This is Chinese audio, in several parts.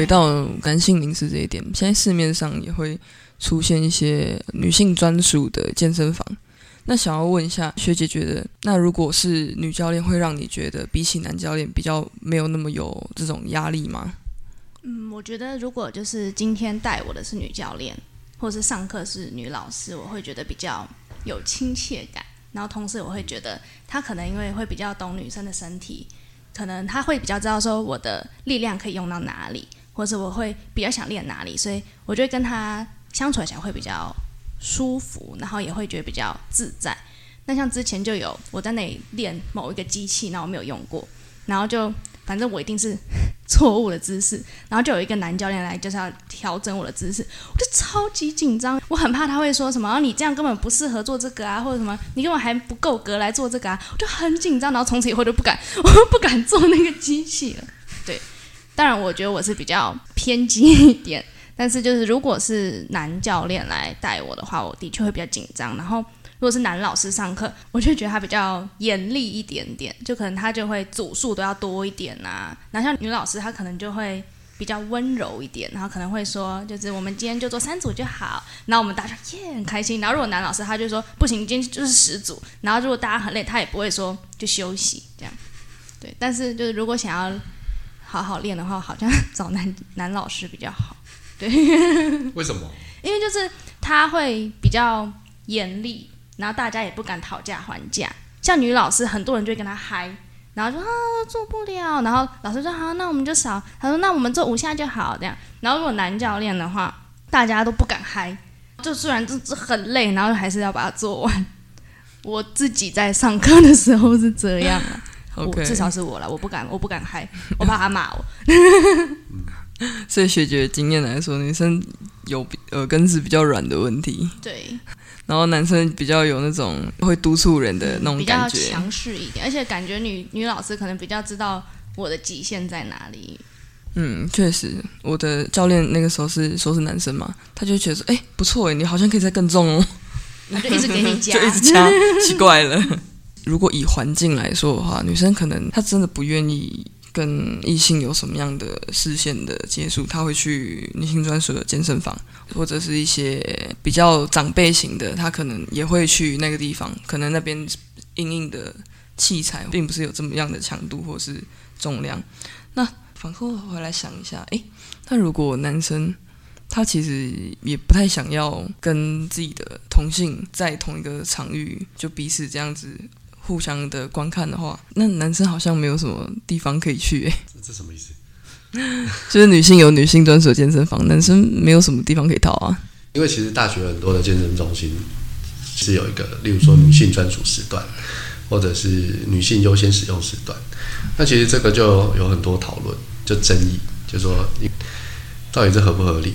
回到男性零食这一点，现在市面上也会出现一些女性专属的健身房。那想要问一下学姐，觉得那如果是女教练，会让你觉得比起男教练比较没有那么有这种压力吗？嗯，我觉得如果就是今天带我的是女教练，或是上课是女老师，我会觉得比较有亲切感。然后同时我会觉得她可能因为会比较懂女生的身体，可能她会比较知道说我的力量可以用到哪里，或者我会比较想练哪里，所以我觉得跟他相处起来会比较舒服，然后也会觉得比较自在。那像之前就有我在那里练某一个机器，然后我没有用过，然后就。反正我一定是错误的姿势，然后就有一个男教练来就是要调整我的姿势，我就超级紧张，我很怕他会说什么，你这样根本不适合做这个啊，或者什么，你根本还不够格来做这个啊，我就很紧张，然后从此以后就不敢，我不敢做那个机器了。对，当然我觉得我是比较偏激一点，但是就是如果是男教练来带我的话，我的确会比较紧张，然后。如果是男老师上课，我就觉得他比较严厉一点点，就可能他就会组数都要多一点呐。然后像女老师，她可能就会比较温柔一点，然后可能会说，就是我们今天就做三组就好。然后我们大家耶很开心。然后如果男老师他就说不行，今天就是十组。然后如果大家很累，他也不会说就休息这样。对，但是就是如果想要好好练的话，好像 找男男老师比较好。对，为什么？因为就是他会比较严厉。然后大家也不敢讨价还价，像女老师，很多人就会跟他嗨，然后说啊做不了，然后老师说好，那我们就少，他说那我们做五下就好这样。然后如果男教练的话，大家都不敢嗨，就虽然这这很累，然后还是要把它做完。我自己在上课的时候是这样啊，我至少是我了，我不敢，我不敢嗨，我怕他骂我。所以学姐经验来说，女生有耳根子比较软的问题。对。然后男生比较有那种会督促人的那种感觉，比较强势一点，而且感觉女女老师可能比较知道我的极限在哪里。嗯，确实，我的教练那个时候是说是男生嘛，他就觉得说，哎，不错哎，你好像可以再更重哦，就一直给你加，就一直加，奇怪了。如果以环境来说的话，女生可能她真的不愿意。跟异性有什么样的视线的接触，她会去女性专属的健身房，或者是一些比较长辈型的，她可能也会去那个地方。可能那边硬硬的器材并不是有这么样的强度或是重量。那反过回来想一下，诶，那如果男生他其实也不太想要跟自己的同性在同一个场域，就彼此这样子。互相的观看的话，那男生好像没有什么地方可以去诶。这这什么意思？就是女性有女性专属健身房，男生没有什么地方可以逃啊。因为其实大学很多的健身中心是有一个，例如说女性专属时段，或者是女性优先使用时段。那其实这个就有很多讨论，就争议，就说你到底这合不合理？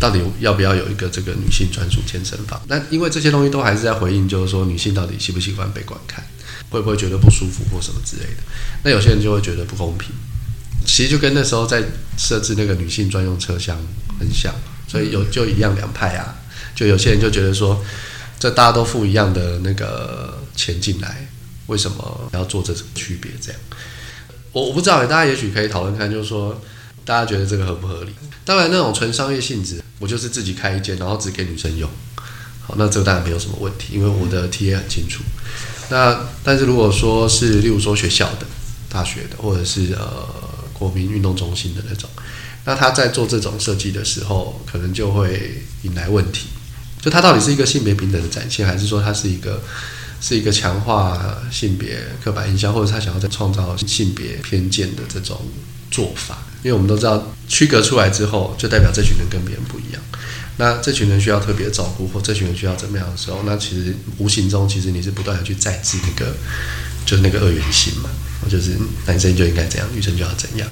到底要不要有一个这个女性专属健身房？那因为这些东西都还是在回应，就是说女性到底喜不喜欢被观看？会不会觉得不舒服或什么之类的？那有些人就会觉得不公平。其实就跟那时候在设置那个女性专用车厢很像，所以有就一样两派啊。就有些人就觉得说，这大家都付一样的那个钱进来，为什么要做这种区别？这样，我我不知道，大家也许可以讨论看，就是说大家觉得这个合不合理？当然，那种纯商业性质，我就是自己开一间，然后只给女生用。好，那这个当然没有什么问题，因为我的体验很清楚。那但是如果说是，例如说学校的、大学的，或者是呃国民运动中心的那种，那他在做这种设计的时候，可能就会引来问题。就他到底是一个性别平等的展现，还是说他是一个是一个强化性别刻板印象，或者他想要在创造性别偏见的这种做法？因为我们都知道，区隔出来之后，就代表这群人跟别人不一样。那这群人需要特别照顾，或这群人需要怎么样的时候，那其实无形中，其实你是不断的去再制那个，就是那个二元性嘛，就是男生就应该怎样，女生就要怎样。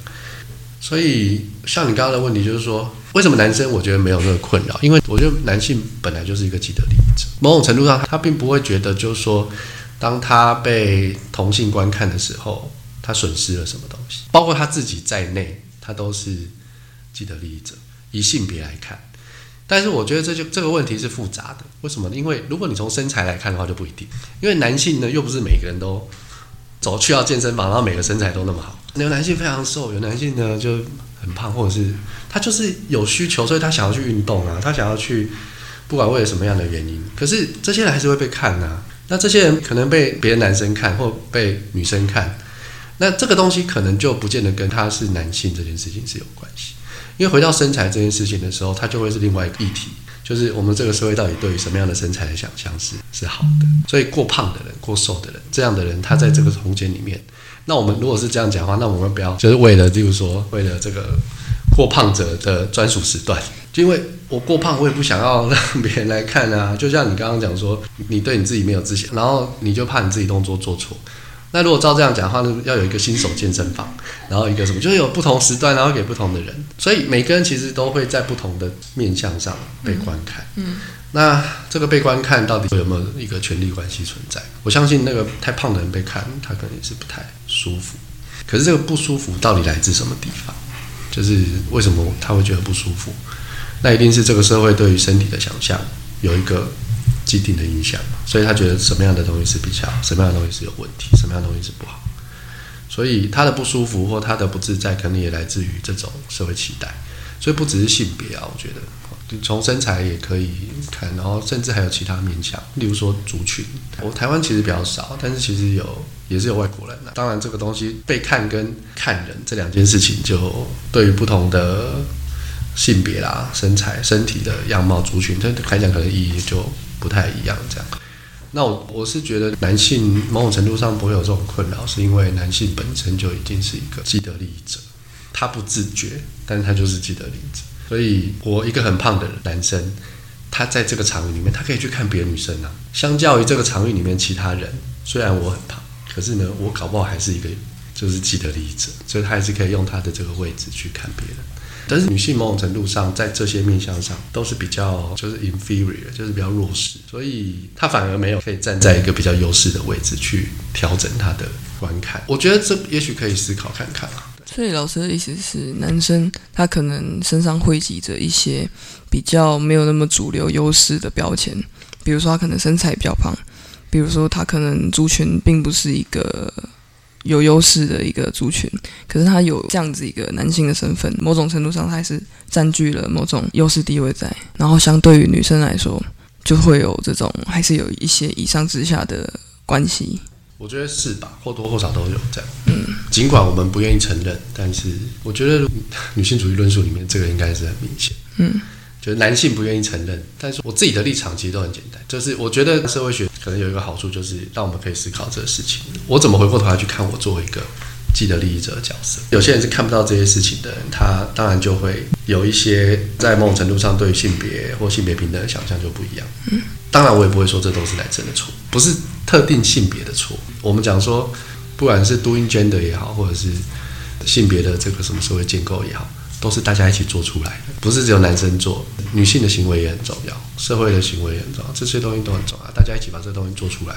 所以，像你刚刚的问题，就是说，为什么男生我觉得没有那个困扰？因为我觉得男性本来就是一个既得利益者，某种程度上，他并不会觉得，就是说，当他被同性观看的时候，他损失了什么东西，包括他自己在内，他都是既得利益者。以性别来看。但是我觉得这就这个问题是复杂的，为什么呢？因为如果你从身材来看的话，就不一定。因为男性呢，又不是每个人都走去到健身房，然后每个身材都那么好。有男性非常瘦，有男性呢就很胖，或者是他就是有需求，所以他想要去运动啊，他想要去，不管为了什么样的原因，可是这些人还是会被看呐。那这些人可能被别的男生看，或被女生看，那这个东西可能就不见得跟他是男性这件事情是有关系。因为回到身材这件事情的时候，它就会是另外一个议题，就是我们这个社会到底对于什么样的身材的想象是是好的。所以过胖的人、过瘦的人，这样的人他在这个空间里面，那我们如果是这样讲话，那我们不要就是为了，例如说为了这个过胖者的专属时段。就因为我过胖，我也不想要让别人来看啊。就像你刚刚讲说，你对你自己没有自信，然后你就怕你自己动作做错。那如果照这样讲的话，呢，要有一个新手健身房，然后一个什么，就是有不同时段，然后给不同的人。所以每个人其实都会在不同的面向上被观看。嗯。那这个被观看到底有没有一个权力关系存在？我相信那个太胖的人被看，他可能也是不太舒服。可是这个不舒服到底来自什么地方？就是为什么他会觉得不舒服？那一定是这个社会对于身体的想象有一个既定的印象，所以他觉得什么样的东西是比较，什么样的东西是有问题，什么样的东西是不好，所以他的不舒服或他的不自在，可能也来自于这种社会期待。所以不只是性别啊，我觉得从身材也可以看，然后甚至还有其他面向，例如说族群。我台湾其实比较少，但是其实有也是有外国人的。当然，这个东西被看跟看人这两件事情，就对于不同的。性别啦、身材、身体的样貌、族群，这来讲可能意义就不太一样。这样，那我我是觉得男性某种程度上不会有这种困扰，是因为男性本身就已经是一个既得利益者，他不自觉，但是他就是既得利益者。所以，我一个很胖的男生，他在这个场域里面，他可以去看别的女生啊。相较于这个场域里面其他人，虽然我很胖，可是呢，我搞不好还是一个就是既得利益者，所以他还是可以用他的这个位置去看别人。但是女性某种程度上，在这些面向上都是比较就是 inferior，就是比较弱势，所以她反而没有可以站在一个比较优势的位置去调整她的观看。我觉得这也许可以思考看看啊。所以老师的意思是，男生他可能身上汇集着一些比较没有那么主流优势的标签，比如说他可能身材比较胖，比如说他可能族群并不是一个。有优势的一个族群，可是他有这样子一个男性的身份，某种程度上他还是占据了某种优势地位在。然后相对于女生来说，就会有这种还是有一些以上之下的关系。我觉得是吧，或多或少都有这样。嗯，尽管我们不愿意承认，但是我觉得女性主义论述里面这个应该是很明显。嗯。就是男性不愿意承认，但是我自己的立场其实都很简单，就是我觉得社会学可能有一个好处，就是让我们可以思考这个事情。我怎么回过头来去看我作为一个既得利益者的角色？有些人是看不到这些事情的人，他当然就会有一些在某种程度上对性别或性别平等的想象就不一样。嗯，当然我也不会说这都是男生的错，不是特定性别的错。我们讲说，不管是 doing gender 也好，或者是性别的这个什么社会建构也好。都是大家一起做出来的，不是只有男生做，女性的行为也很重要，社会的行为也很重要，这些东西都很重要，大家一起把这东西做出来，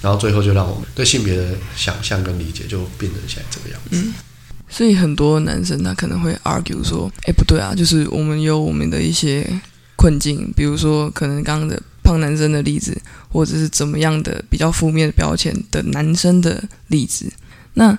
然后最后就让我们对性别的想象跟理解就变成现在这个样子。嗯，所以很多男生他可能会 argue 说，哎，不对啊，就是我们有我们的一些困境，比如说可能刚刚的胖男生的例子，或者是怎么样的比较负面的标签的男生的例子，那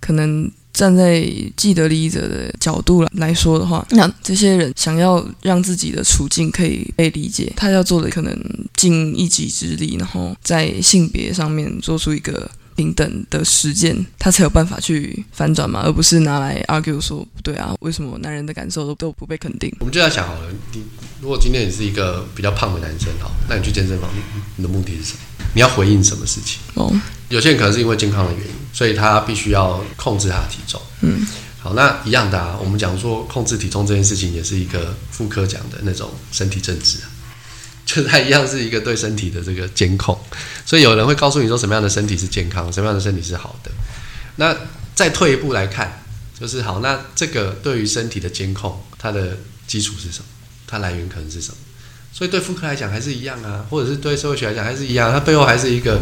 可能。站在既得利益者的角度来说的话，那这些人想要让自己的处境可以被理解，他要做的可能尽一己之力，然后在性别上面做出一个平等的实践，他才有办法去反转嘛，而不是拿来 argue 说不对啊，为什么男人的感受都都不被肯定？我们就要想好了，你如果今天你是一个比较胖的男生哈，那你去健身房，你的目的是什么？你要回应什么事情？哦，有些人可能是因为健康的原因，所以他必须要控制他的体重。嗯，好，那一样的啊，我们讲说控制体重这件事情，也是一个妇科讲的那种身体政治，就它一样是一个对身体的这个监控。所以有人会告诉你说，什么样的身体是健康，什么样的身体是好的。那再退一步来看，就是好，那这个对于身体的监控，它的基础是什么？它来源可能是什么？所以对妇科来讲还是一样啊，或者是对社会学来讲还是一样，它背后还是一个，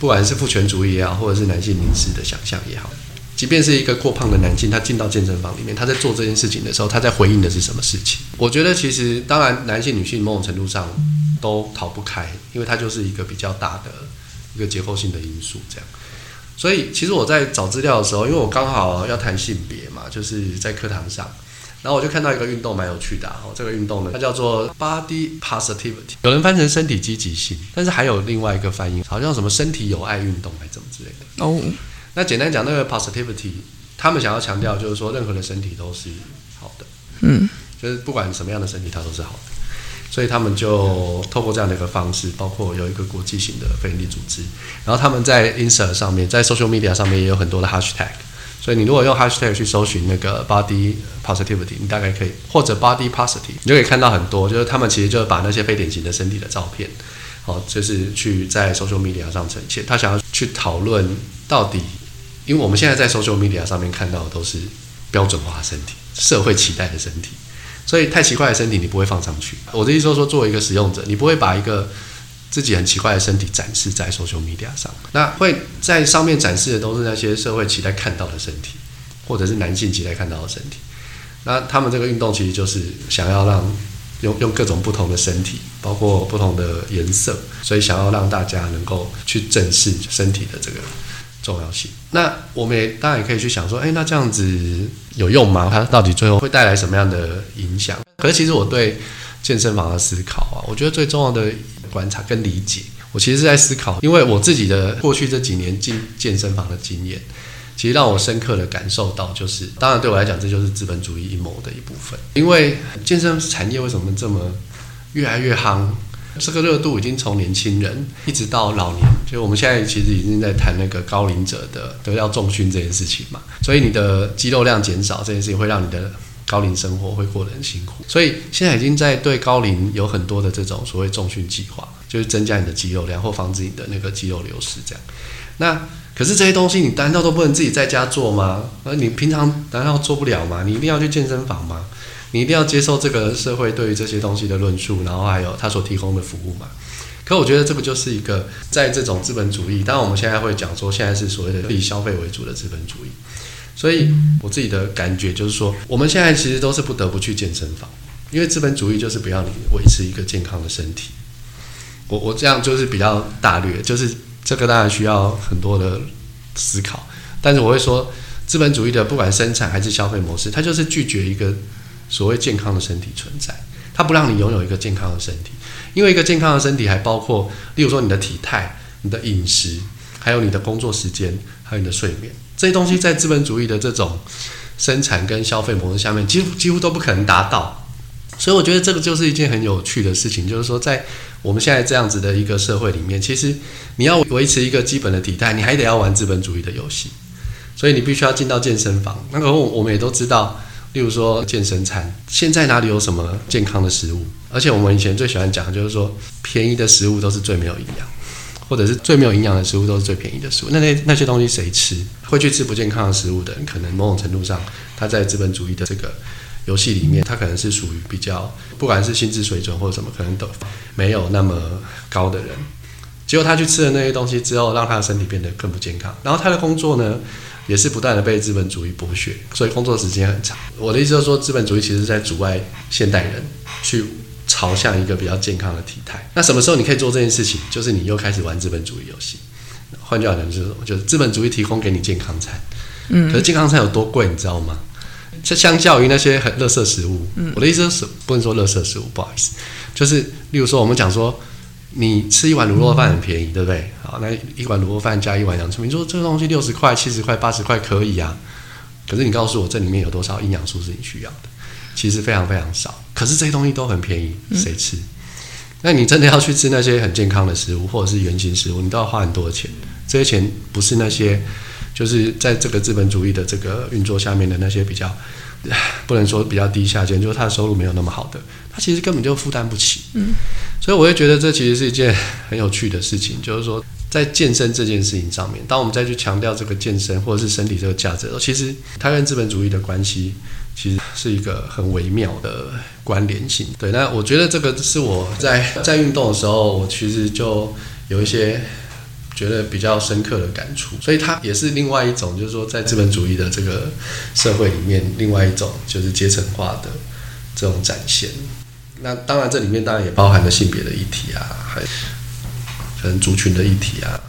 不管是父权主义也好，或者是男性凝视的想象也好，即便是一个过胖的男性，他进到健身房里面，他在做这件事情的时候，他在回应的是什么事情？我觉得其实当然男性、女性某种程度上都逃不开，因为它就是一个比较大的一个结构性的因素。这样，所以其实我在找资料的时候，因为我刚好要谈性别嘛，就是在课堂上，然后我就看到一个运动蛮有趣的哦，这个运动呢，它叫做 body positivity，有人翻成身体积极性，但是还有另外一个翻译，好像什么身体有爱运动还怎么之类的。哦，那简单讲，那个 positivity，他们想要强调就是说，任何的身体都是好的，嗯，就是不管什么样的身体，它都是好的。所以他们就透过这样的一个方式，包括有一个国际型的非营利组织，然后他们在 Insta 上面，在 Social Media 上面也有很多的 Hashtag。所以你如果用 Hashtag 去搜寻那个 Body Positivity，你大概可以或者 Body Positive，你就可以看到很多，就是他们其实就是把那些非典型的身体的照片，好，就是去在 Social Media 上呈现。他想要去讨论到底，因为我们现在在 Social Media 上面看到的都是标准化的身体、社会期待的身体。所以太奇怪的身体你不会放上去。我的意思说，作为一个使用者，你不会把一个自己很奇怪的身体展示在 social media 上。那会在上面展示的都是那些社会期待看到的身体，或者是男性期待看到的身体。那他们这个运动其实就是想要让用用各种不同的身体，包括不同的颜色，所以想要让大家能够去正视身体的这个。重要性。那我们也当然也可以去想说，哎，那这样子有用吗？它到底最后会带来什么样的影响？可是其实我对健身房的思考啊，我觉得最重要的观察跟理解，我其实是在思考，因为我自己的过去这几年进健身房的经验，其实让我深刻的感受到，就是当然对我来讲，这就是资本主义阴谋的一部分。因为健身产业为什么这么越来越夯？这个热度已经从年轻人一直到老年，就我们现在其实已经在谈那个高龄者的都要重训这件事情嘛。所以你的肌肉量减少这件事情会让你的高龄生活会过得很辛苦。所以现在已经在对高龄有很多的这种所谓重训计划，就是增加你的肌肉量或防止你的那个肌肉流失这样。那可是这些东西你难道都不能自己在家做吗？而你平常难道做不了吗？你一定要去健身房吗？你一定要接受这个社会对于这些东西的论述，然后还有他所提供的服务嘛？可我觉得这个就是一个在这种资本主义，当然我们现在会讲说现在是所谓的以消费为主的资本主义，所以我自己的感觉就是说，我们现在其实都是不得不去健身房，因为资本主义就是不要你维持一个健康的身体。我我这样就是比较大略，就是这个当然需要很多的思考，但是我会说，资本主义的不管生产还是消费模式，它就是拒绝一个。所谓健康的身体存在，它不让你拥有一个健康的身体，因为一个健康的身体还包括，例如说你的体态、你的饮食，还有你的工作时间，还有你的睡眠，这些东西在资本主义的这种生产跟消费模式下面，几乎几乎都不可能达到。所以我觉得这个就是一件很有趣的事情，就是说在我们现在这样子的一个社会里面，其实你要维持一个基本的体态，你还得要玩资本主义的游戏，所以你必须要进到健身房。那个我们也都知道。例如说健身餐，现在哪里有什么健康的食物？而且我们以前最喜欢讲，就是说便宜的食物都是最没有营养，或者是最没有营养的食物都是最便宜的食物。那那那些东西谁吃？会去吃不健康的食物的人，可能某种程度上他在资本主义的这个游戏里面，他可能是属于比较，不管是心智水准或者什么，可能都没有那么高的人。结果他去吃了那些东西之后，让他的身体变得更不健康。然后他的工作呢？也是不断的被资本主义剥削，所以工作时间很长。我的意思就是说，资本主义其实在阻碍现代人去朝向一个比较健康的体态。那什么时候你可以做这件事情？就是你又开始玩资本主义游戏。换句话讲，就是？就是资本主义提供给你健康餐。嗯。可是健康餐有多贵，你知道吗？这相较于那些很垃圾食物，我的意思是不能说垃圾食物，不好意思，就是例如说我们讲说。你吃一碗卤肉饭很便宜，对不对？好，那一碗卤肉饭加一碗洋葱，你说这个东西六十块、七十块、八十块可以啊？可是你告诉我这里面有多少营养素是你需要的？其实非常非常少。可是这些东西都很便宜，谁吃？那你真的要去吃那些很健康的食物或者是原型食物，你都要花很多钱。这些钱不是那些，就是在这个资本主义的这个运作下面的那些比较。不能说比较低下贱，就是他的收入没有那么好的，他其实根本就负担不起。嗯，所以我会觉得这其实是一件很有趣的事情，就是说在健身这件事情上面，当我们再去强调这个健身或者是身体这个价值的时候，其实它跟资本主义的关系其实是一个很微妙的关联性。对，那我觉得这个是我在在运动的时候，我其实就有一些。觉得比较深刻的感触，所以它也是另外一种，就是说在资本主义的这个社会里面，另外一种就是阶层化的这种展现。那当然，这里面当然也包含了性别的议题啊，还可能族群的议题啊。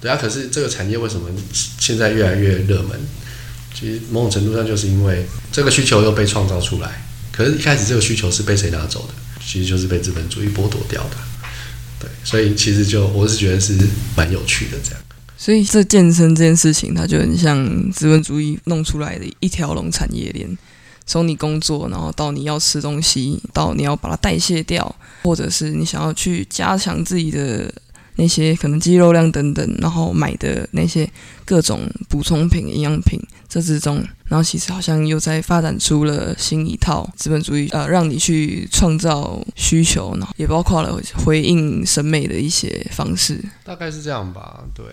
对啊，可是这个产业为什么现在越来越热门？其实某种程度上就是因为这个需求又被创造出来，可是一开始这个需求是被谁拿走的？其实就是被资本主义剥夺掉的。对，所以其实就我是觉得是蛮有趣的这样。所以这健身这件事情，它就很像资本主义弄出来的一条龙产业链，从你工作，然后到你要吃东西，到你要把它代谢掉，或者是你想要去加强自己的。那些可能肌肉量等等，然后买的那些各种补充品、营养品，这之中，然后其实好像又在发展出了新一套资本主义，呃，让你去创造需求，然后也包括了回应审美的一些方式。大概是这样吧，对。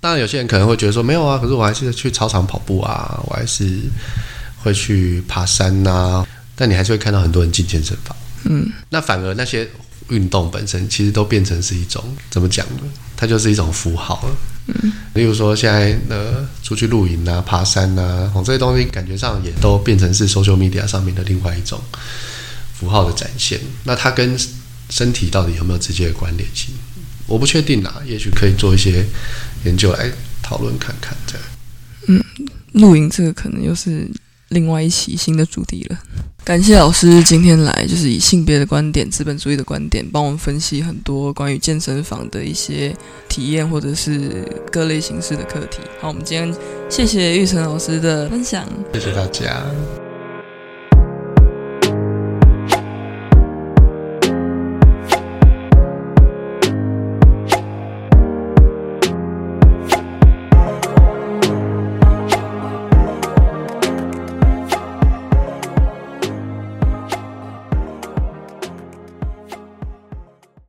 当然，有些人可能会觉得说，没有啊，可是我还是去操场跑步啊，我还是会去爬山呐。但你还是会看到很多人进健身房。嗯，那反而那些。运动本身其实都变成是一种怎么讲呢？它就是一种符号了。嗯，例如说现在呃出去露营啊、爬山啊，这些东西感觉上也都变成是 social media 上面的另外一种符号的展现。那它跟身体到底有没有直接的关联性？我不确定啊，也许可以做一些研究来讨论看看。这样，嗯，露营这个可能又是另外一期新的主题了。感谢老师今天来，就是以性别的观点、资本主义的观点，帮我们分析很多关于健身房的一些体验，或者是各类形式的课题。好，我们今天谢谢玉成老师的分享，谢谢大家。